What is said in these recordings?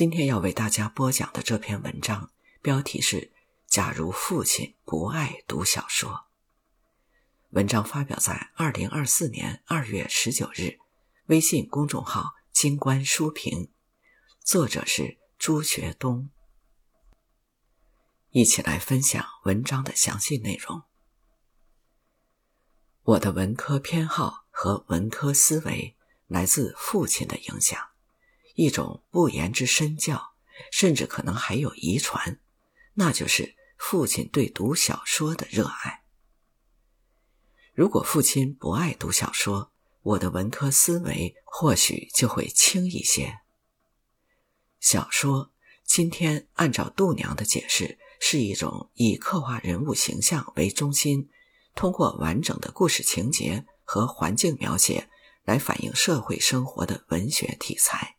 今天要为大家播讲的这篇文章，标题是《假如父亲不爱读小说》。文章发表在二零二四年二月十九日，微信公众号“金观书评”，作者是朱学东。一起来分享文章的详细内容。我的文科偏好和文科思维来自父亲的影响，一种不言之身教，甚至可能还有遗传，那就是父亲对读小说的热爱。如果父亲不爱读小说，我的文科思维或许就会轻一些。小说今天按照度娘的解释，是一种以刻画人物形象为中心。通过完整的故事情节和环境描写来反映社会生活的文学题材。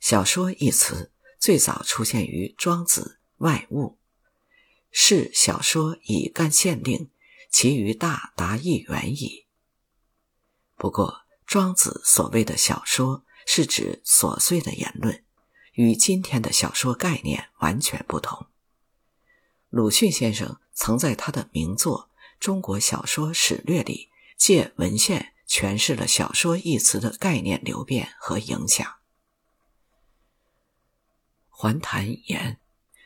小说一词最早出现于《庄子·外物》，是小说以干县令，其余大达一元矣。不过，庄子所谓的小说是指琐碎的言论，与今天的小说概念完全不同。鲁迅先生曾在他的名作《中国小说史略》里，借文献诠释了“小说”一词的概念流变和影响。还谈言，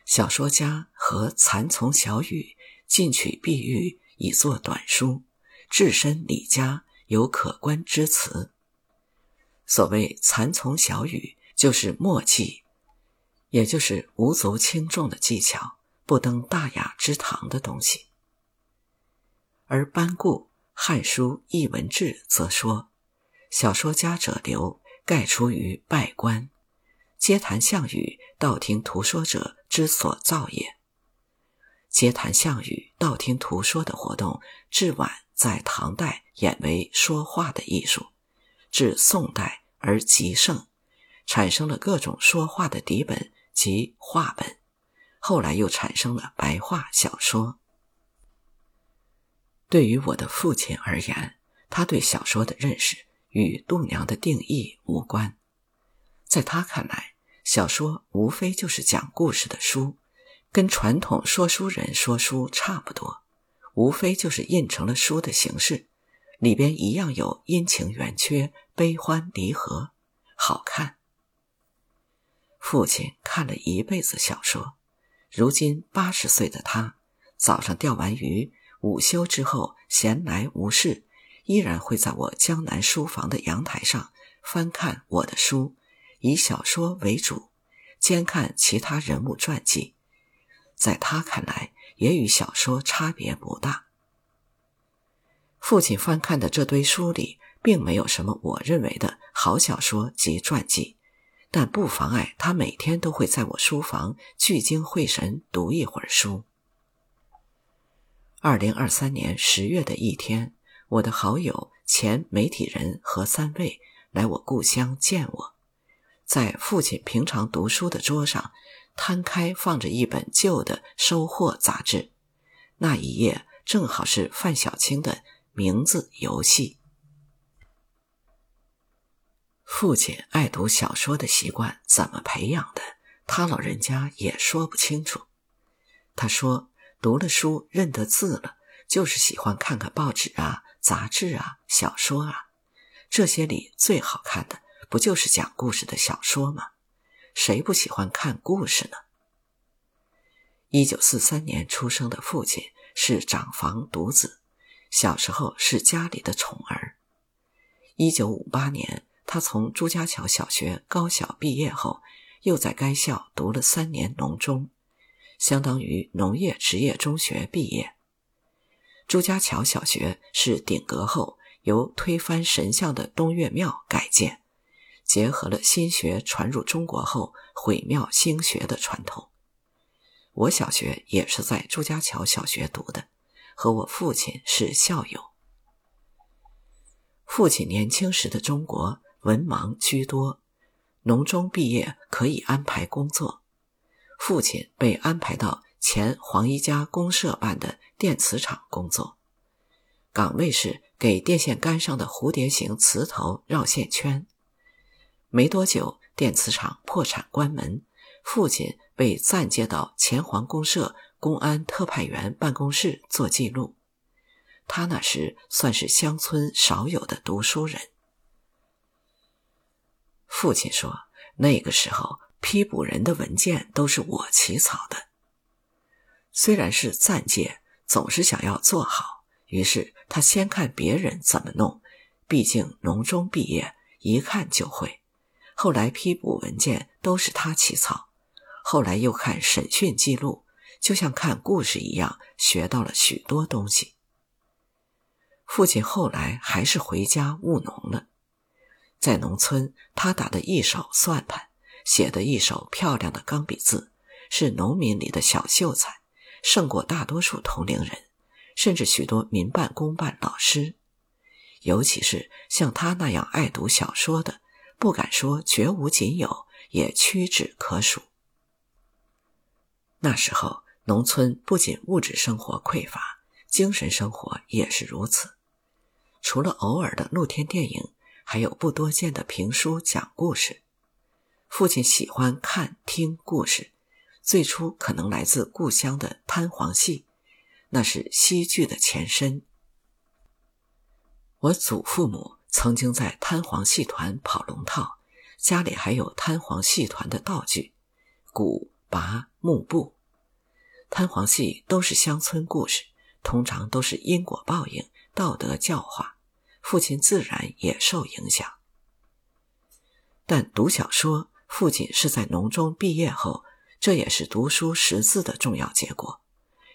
小说家和蚕丛小语进取碧玉以作短书，置身李家有可观之词。所谓蚕丛小语，就是墨迹，也就是无足轻重的技巧。不登大雅之堂的东西，而班固《汉书·艺文志》则说：“小说家者流，盖出于拜官，皆谈项羽，道听途说者之所造也。”皆谈项羽、道听途说的活动，至晚在唐代演为说话的艺术，至宋代而极盛，产生了各种说话的底本及话本。后来又产生了白话小说。对于我的父亲而言，他对小说的认识与度娘的定义无关。在他看来，小说无非就是讲故事的书，跟传统说书人说书差不多，无非就是印成了书的形式，里边一样有阴晴圆缺、悲欢离合，好看。父亲看了一辈子小说。如今八十岁的他，早上钓完鱼，午休之后闲来无事，依然会在我江南书房的阳台上翻看我的书，以小说为主，兼看其他人物传记。在他看来，也与小说差别不大。父亲翻看的这堆书里，并没有什么我认为的好小说及传记。但不妨碍他每天都会在我书房聚精会神读一会儿书。二零二三年十月的一天，我的好友前媒体人何三位来我故乡见我，在父亲平常读书的桌上摊开放着一本旧的《收获》杂志，那一页正好是范小青的名字游戏。父亲爱读小说的习惯怎么培养的？他老人家也说不清楚。他说，读了书认得字了，就是喜欢看看报纸啊、杂志啊、小说啊。这些里最好看的，不就是讲故事的小说吗？谁不喜欢看故事呢？一九四三年出生的父亲是长房独子，小时候是家里的宠儿。一九五八年。他从朱家桥小学高小毕业后，又在该校读了三年农中，相当于农业职业中学毕业。朱家桥小学是顶革后由推翻神像的东岳庙改建，结合了新学传入中国后毁庙兴学的传统。我小学也是在朱家桥小学读的，和我父亲是校友。父亲年轻时的中国。文盲居多，农中毕业可以安排工作。父亲被安排到前黄一家公社办的电磁厂工作，岗位是给电线杆上的蝴蝶形磁头绕线圈。没多久电磁厂破产关门，父亲被暂接到前黄公社公安特派员办公室做记录。他那时算是乡村少有的读书人。父亲说，那个时候批捕人的文件都是我起草的。虽然是暂借，总是想要做好，于是他先看别人怎么弄，毕竟农中毕业，一看就会。后来批捕文件都是他起草，后来又看审讯记录，就像看故事一样，学到了许多东西。父亲后来还是回家务农了，在农村，他打的一手算盘，写的一手漂亮的钢笔字，是农民里的小秀才，胜过大多数同龄人，甚至许多民办、公办老师。尤其是像他那样爱读小说的。不敢说绝无仅有，也屈指可数。那时候，农村不仅物质生活匮乏，精神生活也是如此。除了偶尔的露天电影，还有不多见的评书讲故事。父亲喜欢看听故事，最初可能来自故乡的滩黄戏，那是戏剧的前身。我祖父母。曾经在滩黄戏团跑龙套，家里还有滩黄戏团的道具，鼓、拔、幕布。滩黄戏都是乡村故事，通常都是因果报应、道德教化，父亲自然也受影响。但读小说，父亲是在农中毕业后，这也是读书识字的重要结果。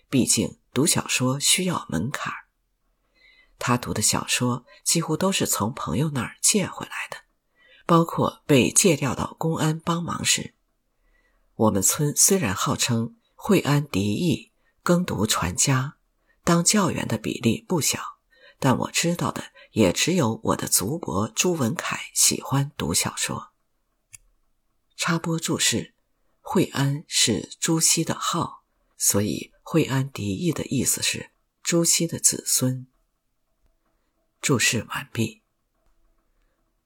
毕竟读小说需要门槛儿。他读的小说几乎都是从朋友那儿借回来的，包括被借调到公安帮忙时。我们村虽然号称惠安第一，耕读传家，当教员的比例不小，但我知道的也只有我的族伯朱文凯喜欢读小说。插播注释：惠安是朱熹的号，所以惠安第一的意思是朱熹的子孙。注释完毕。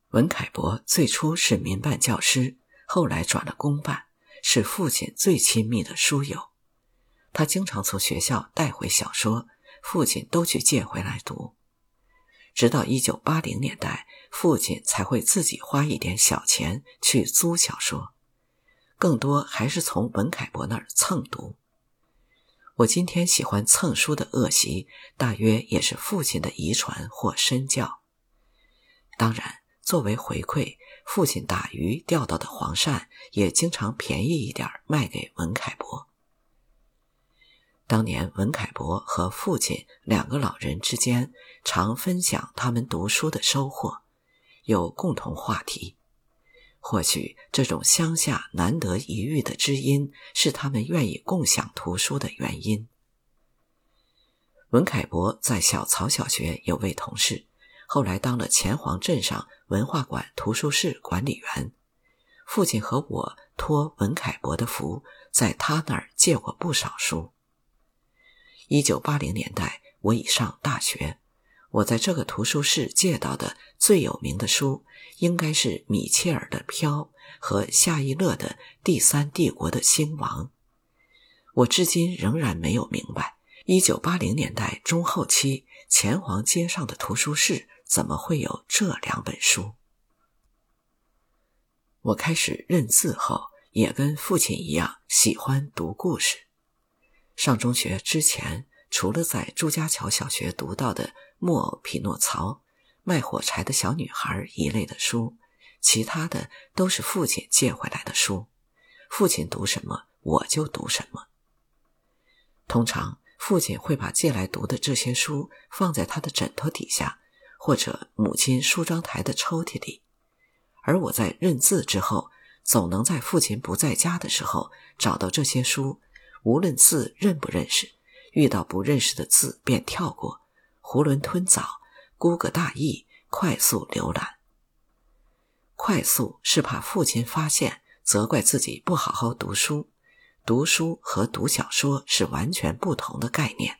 文凯博最初是民办教师，后来转了公办，是父亲最亲密的书友。他经常从学校带回小说，父亲都去借回来读。直到一九八零年代，父亲才会自己花一点小钱去租小说，更多还是从文凯博那儿蹭读。我今天喜欢蹭书的恶习，大约也是父亲的遗传或身教。当然，作为回馈，父亲打鱼钓到的黄鳝也经常便宜一点卖给文凯伯。当年，文凯伯和父亲两个老人之间常分享他们读书的收获，有共同话题。或许这种乡下难得一遇的知音，是他们愿意共享图书的原因。文凯博在小曹小学有位同事，后来当了前黄镇上文化馆图书室管理员。父亲和我托文凯博的福，在他那儿借过不少书。一九八零年代，我已上大学。我在这个图书室借到的最有名的书，应该是米切尔的《飘》和夏伊勒的《第三帝国的兴亡》。我至今仍然没有明白，一九八零年代中后期前黄街上的图书室怎么会有这两本书。我开始认字后，也跟父亲一样喜欢读故事。上中学之前，除了在朱家桥小学读到的。木偶匹诺曹、卖火柴的小女孩一类的书，其他的都是父亲借回来的书。父亲读什么，我就读什么。通常，父亲会把借来读的这些书放在他的枕头底下，或者母亲梳妆台的抽屉里。而我在认字之后，总能在父亲不在家的时候找到这些书，无论字认不认识，遇到不认识的字便跳过。囫囵吞枣，估个大意，快速浏览。快速是怕父亲发现，责怪自己不好好读书。读书和读小说是完全不同的概念。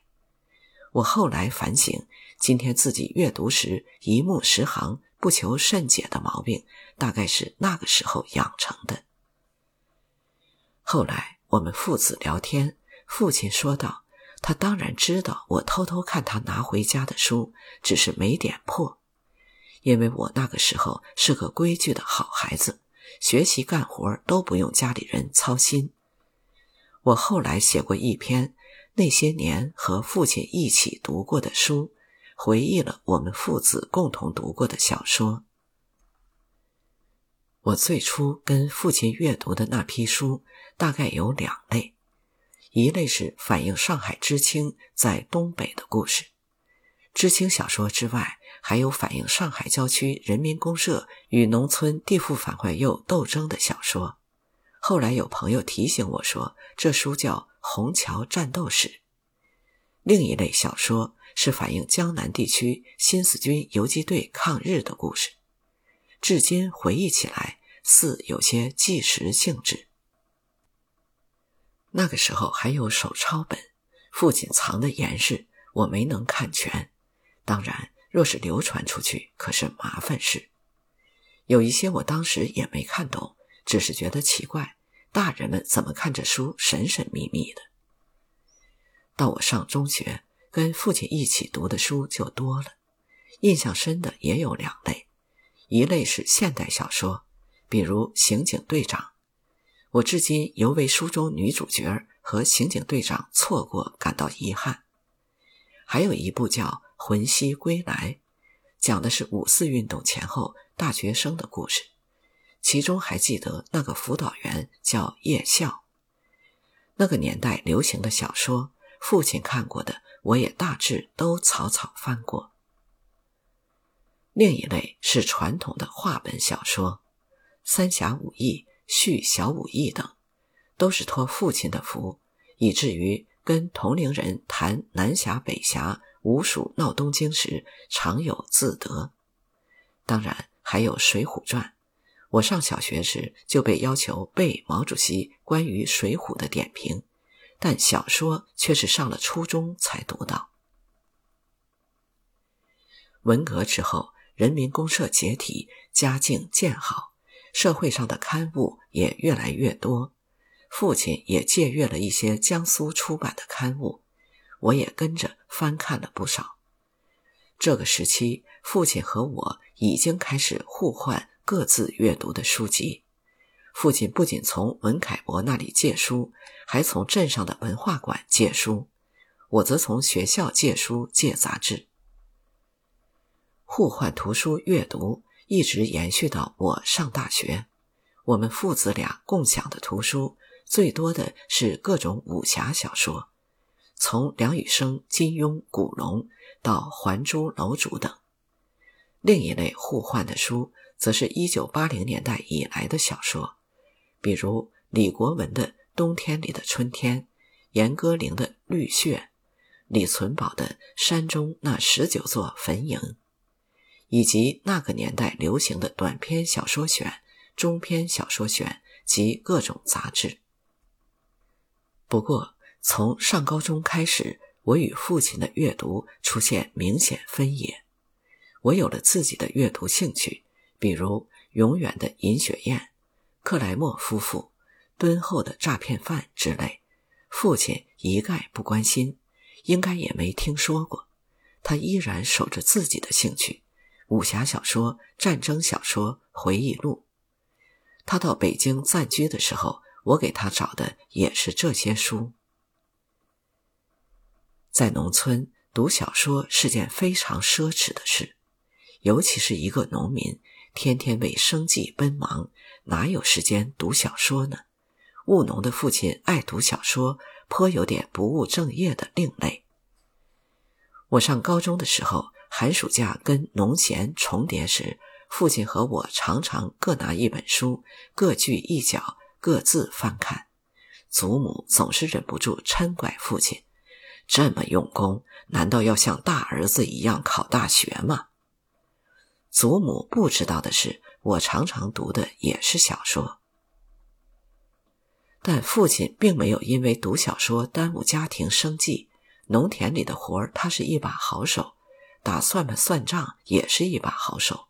我后来反省，今天自己阅读时一目十行、不求甚解的毛病，大概是那个时候养成的。后来我们父子聊天，父亲说道：“他当然知道我偷偷看他拿回家的书，只是没点破，因为我那个时候是个规矩的好孩子，学习干活都不用家里人操心。我后来写过一篇那些年和父亲一起读过的书，回忆了我们父子共同读过的小说。我最初跟父亲阅读的那批书。”大概有两类，一类是反映上海知青在东北的故事，知青小说之外，还有反映上海郊区人民公社与农村地富反坏右斗争的小说。后来有朋友提醒我说，这书叫《虹桥战斗史》。另一类小说是反映江南地区新四军游击队抗日的故事，至今回忆起来，似有些纪实性质。那个时候还有手抄本，父亲藏得严实，我没能看全。当然，若是流传出去，可是麻烦事。有一些我当时也没看懂，只是觉得奇怪，大人们怎么看这书神神秘秘的？到我上中学，跟父亲一起读的书就多了，印象深的也有两类，一类是现代小说，比如《刑警队长》。我至今犹为书中女主角和刑警队长错过感到遗憾。还有一部叫《魂兮归来》，讲的是五四运动前后大学生的故事，其中还记得那个辅导员叫叶笑。那个年代流行的小说，父亲看过的，我也大致都草草翻过。另一类是传统的话本小说，《三侠五义》。续小武艺等，都是托父亲的福，以至于跟同龄人谈南侠北侠、吴蜀闹东京时，常有自得。当然还有《水浒传》，我上小学时就被要求背毛主席关于《水浒》的点评，但小说却是上了初中才读到。文革之后，人民公社解体，家境渐好。社会上的刊物也越来越多，父亲也借阅了一些江苏出版的刊物，我也跟着翻看了不少。这个时期，父亲和我已经开始互换各自阅读的书籍。父亲不仅从文凯博那里借书，还从镇上的文化馆借书，我则从学校借书借杂志，互换图书阅读。一直延续到我上大学，我们父子俩共享的图书最多的是各种武侠小说，从梁羽生、金庸、古龙到《还珠楼主》等。另一类互换的书，则是一九八零年代以来的小说，比如李国文的《冬天里的春天》，严歌苓的《绿血》，李存葆的《山中那十九座坟茔》。以及那个年代流行的短篇小说选、中篇小说选及各种杂志。不过，从上高中开始，我与父亲的阅读出现明显分野。我有了自己的阅读兴趣，比如《永远的尹雪艳》、克莱默夫妇、敦厚的诈骗犯之类。父亲一概不关心，应该也没听说过。他依然守着自己的兴趣。武侠小说、战争小说、回忆录。他到北京暂居的时候，我给他找的也是这些书。在农村读小说是件非常奢侈的事，尤其是一个农民，天天为生计奔忙，哪有时间读小说呢？务农的父亲爱读小说，颇有点不务正业的另类。我上高中的时候。寒暑假跟农闲重叠时，父亲和我常常各拿一本书，各据一角，各自翻看。祖母总是忍不住嗔怪父亲：“这么用功，难道要像大儿子一样考大学吗？”祖母不知道的是，我常常读的也是小说。但父亲并没有因为读小说耽误家庭生计，农田里的活儿他是一把好手。打算盘算账也是一把好手。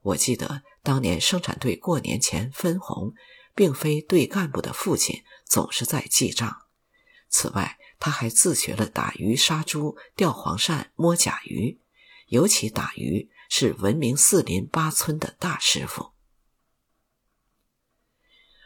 我记得当年生产队过年前分红，并非队干部的父亲总是在记账。此外，他还自学了打鱼、杀猪、钓黄鳝、摸甲鱼，尤其打鱼是闻名四邻八村的大师傅。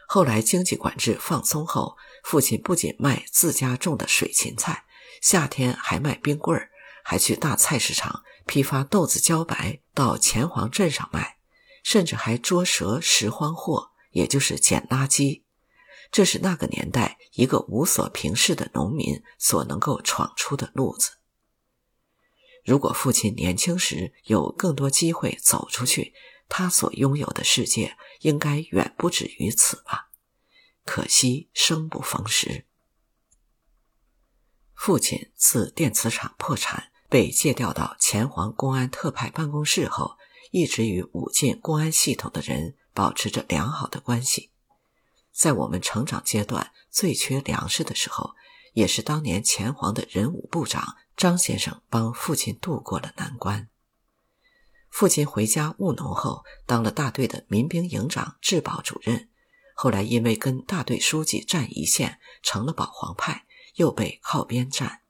后来经济管制放松后，父亲不仅卖自家种的水芹菜，夏天还卖冰棍儿，还去大菜市场批发豆子茭白到前黄镇上卖，甚至还捉蛇拾荒货，也就是捡垃圾。这是那个年代一个无所平事的农民所能够闯出的路子。如果父亲年轻时有更多机会走出去，他所拥有的世界应该远不止于此吧？可惜生不逢时。父亲自电磁厂破产被借调到前黄公安特派办公室后，一直与武进公安系统的人保持着良好的关系。在我们成长阶段最缺粮食的时候，也是当年前黄的人武部长张先生帮父亲渡过了难关。父亲回家务农后，当了大队的民兵营长、治保主任，后来因为跟大队书记站一线，成了保皇派，又被靠边站。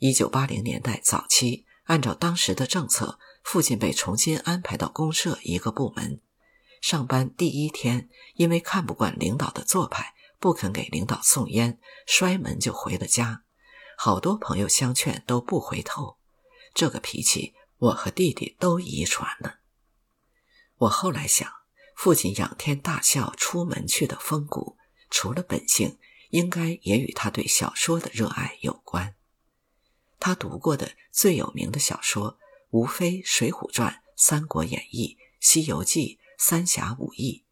一九八零年代早期，按照当时的政策，父亲被重新安排到公社一个部门。上班第一天，因为看不惯领导的做派，不肯给领导送烟，摔门就回了家。好多朋友相劝都不回头。这个脾气，我和弟弟都遗传了。我后来想，父亲仰天大笑出门去的风骨，除了本性，应该也与他对小说的热爱有关。他读过的最有名的小说，无非《水浒传》《三国演义》《西游记》。三侠五义，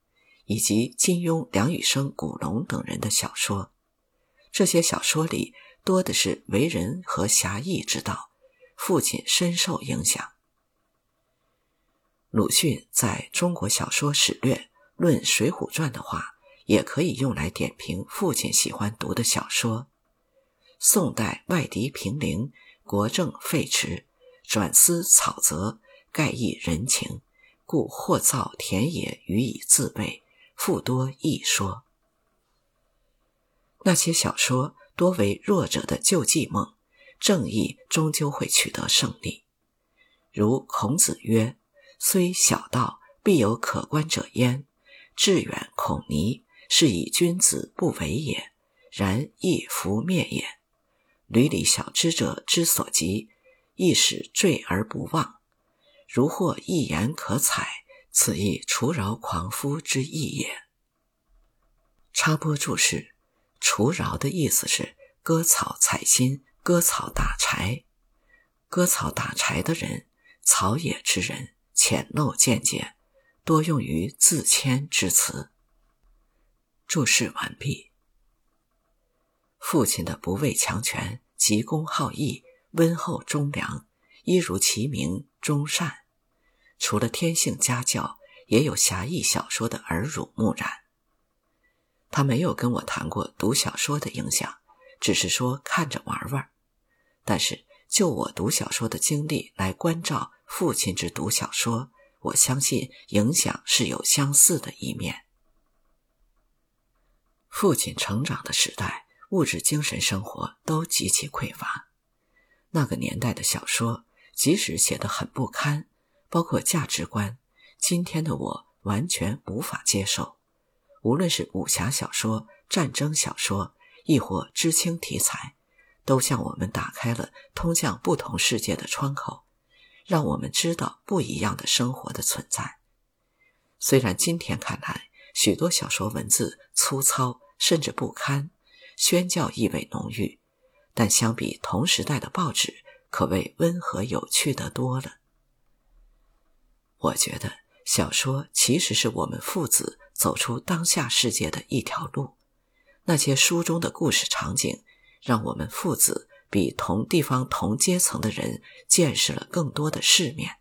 以及金庸、梁羽生、古龙等人的小说，这些小说里多的是为人和侠义之道。父亲深受影响。鲁迅在中国小说史略论《水浒传》的话，也可以用来点评父亲喜欢读的小说。宋代外敌平陵，国政废弛，转思草泽，盖异人情。故或造田野予以自备，复多异说。那些小说多为弱者的救济梦，正义终究会取得胜利。如孔子曰：“虽小道，必有可观者焉；志远孔尼，是以君子不为也，然亦弗灭也。闾里小知者之所及，亦使坠而不忘。”如获一言可采，此亦除饶狂夫之意也。插播注释：除饶的意思是割草采薪、割草打柴。割草打柴的人，草野之人，浅陋见解，多用于自谦之词。注释完毕。父亲的不畏强权、急公好义、温厚忠良。一如其名，忠善。除了天性家教，也有侠义小说的耳濡目染。他没有跟我谈过读小说的影响，只是说看着玩玩。但是就我读小说的经历来关照父亲之读小说，我相信影响是有相似的一面。父亲成长的时代，物质精神生活都极其匮乏，那个年代的小说。即使写得很不堪，包括价值观，今天的我完全无法接受。无论是武侠小说、战争小说，亦或知青题材，都向我们打开了通向不同世界的窗口，让我们知道不一样的生活的存在。虽然今天看来，许多小说文字粗糙甚至不堪，宣教意味浓郁，但相比同时代的报纸。可谓温和有趣的多了。我觉得小说其实是我们父子走出当下世界的一条路。那些书中的故事场景，让我们父子比同地方同阶层的人见识了更多的世面，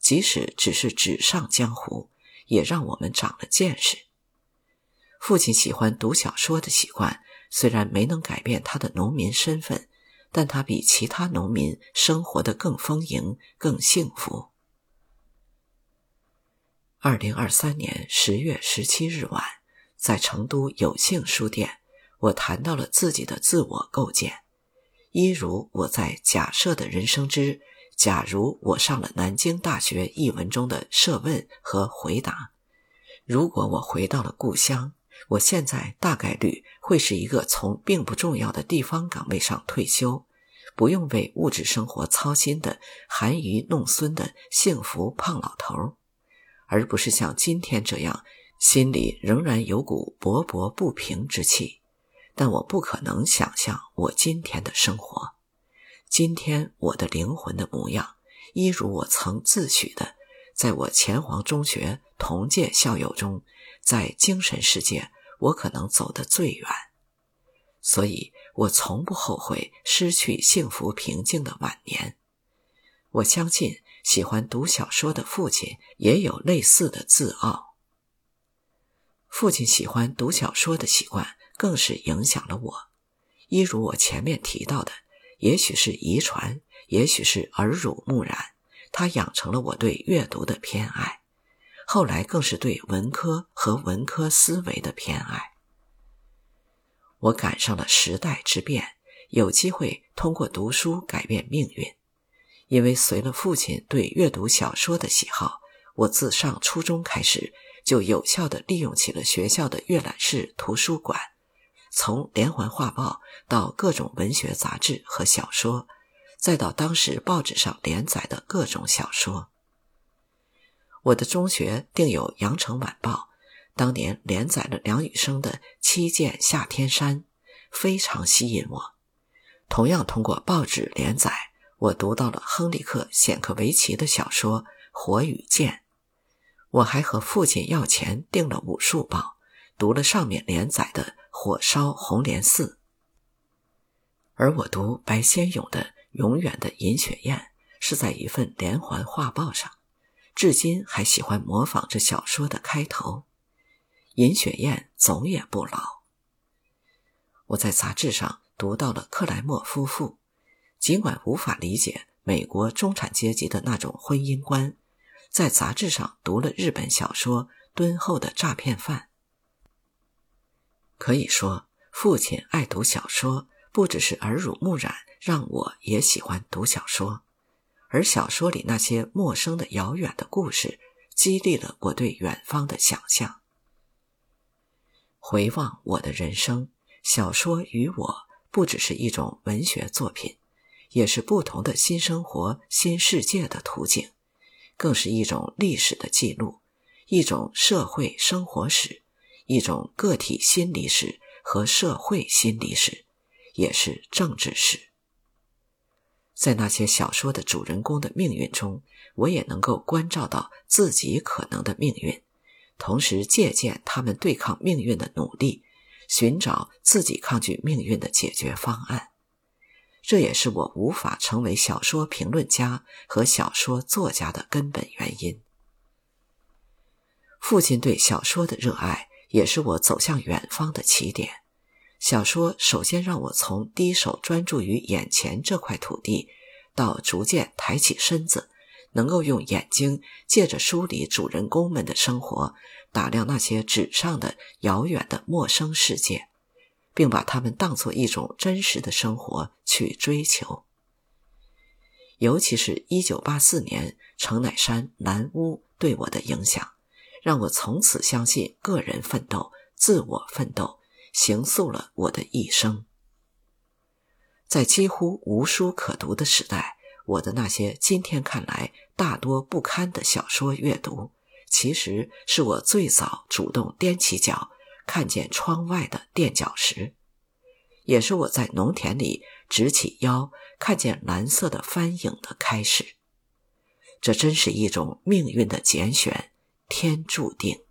即使只是纸上江湖，也让我们长了见识。父亲喜欢读小说的习惯，虽然没能改变他的农民身份。但他比其他农民生活的更丰盈、更幸福。二零二三年十月十七日晚，在成都有幸书店，我谈到了自己的自我构建，一如我在《假设的人生之假如我上了南京大学》一文中的设问和回答：如果我回到了故乡。我现在大概率会是一个从并不重要的地方岗位上退休，不用为物质生活操心的含饴弄孙的幸福胖老头，而不是像今天这样心里仍然有股勃勃不平之气。但我不可能想象我今天的生活，今天我的灵魂的模样，一如我曾自诩的，在我前黄中学同届校友中。在精神世界，我可能走得最远，所以我从不后悔失去幸福平静的晚年。我相信，喜欢读小说的父亲也有类似的自傲。父亲喜欢读小说的习惯，更是影响了我。一如我前面提到的，也许是遗传，也许是耳濡目染，他养成了我对阅读的偏爱。后来更是对文科和文科思维的偏爱。我赶上了时代之变，有机会通过读书改变命运。因为随了父亲对阅读小说的喜好，我自上初中开始就有效地利用起了学校的阅览室图书馆，从连环画报到各种文学杂志和小说，再到当时报纸上连载的各种小说。我的中学订有《羊城晚报》，当年连载了梁羽生的《七剑下天山》，非常吸引我。同样通过报纸连载，我读到了亨利克·显克维奇的小说《火与剑》。我还和父亲要钱订了《武术报》，读了上面连载的《火烧红莲寺》。而我读白先勇的《永远的银雪燕》，是在一份连环画报上。至今还喜欢模仿这小说的开头，尹雪燕总也不老。我在杂志上读到了克莱默夫妇，尽管无法理解美国中产阶级的那种婚姻观，在杂志上读了日本小说《敦厚的诈骗犯》。可以说，父亲爱读小说，不只是耳濡目染，让我也喜欢读小说。而小说里那些陌生的、遥远的故事，激励了我对远方的想象。回望我的人生，小说与我不只是一种文学作品，也是不同的新生活、新世界的途径，更是一种历史的记录，一种社会生活史，一种个体心理史和社会心理史，也是政治史。在那些小说的主人公的命运中，我也能够关照到自己可能的命运，同时借鉴他们对抗命运的努力，寻找自己抗拒命运的解决方案。这也是我无法成为小说评论家和小说作家的根本原因。父亲对小说的热爱，也是我走向远方的起点。小说首先让我从低手专注于眼前这块土地，到逐渐抬起身子，能够用眼睛借着书里主人公们的生活，打量那些纸上的遥远的陌生世界，并把它们当作一种真实的生活去追求。尤其是一九八四年程乃山南屋对我的影响，让我从此相信个人奋斗、自我奋斗。形塑了我的一生。在几乎无书可读的时代，我的那些今天看来大多不堪的小说阅读，其实是我最早主动踮起脚看见窗外的垫脚石，也是我在农田里直起腰看见蓝色的帆影的开始。这真是一种命运的拣选，天注定。